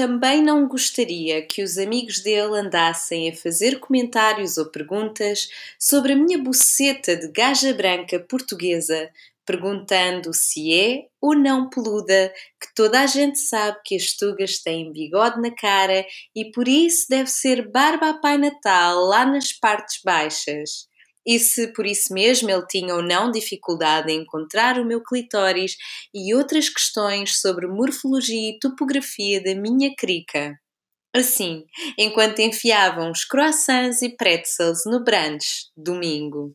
também não gostaria que os amigos dele andassem a fazer comentários ou perguntas sobre a minha buceta de gaja branca portuguesa, perguntando se é ou não peluda, que toda a gente sabe que as tugas têm bigode na cara e por isso deve ser barba a Pai Natal lá nas partes baixas. E se por isso mesmo ele tinha ou não dificuldade em encontrar o meu clitóris e outras questões sobre morfologia e topografia da minha crica. Assim, enquanto enfiavam os croissants e pretzels no brunch, domingo.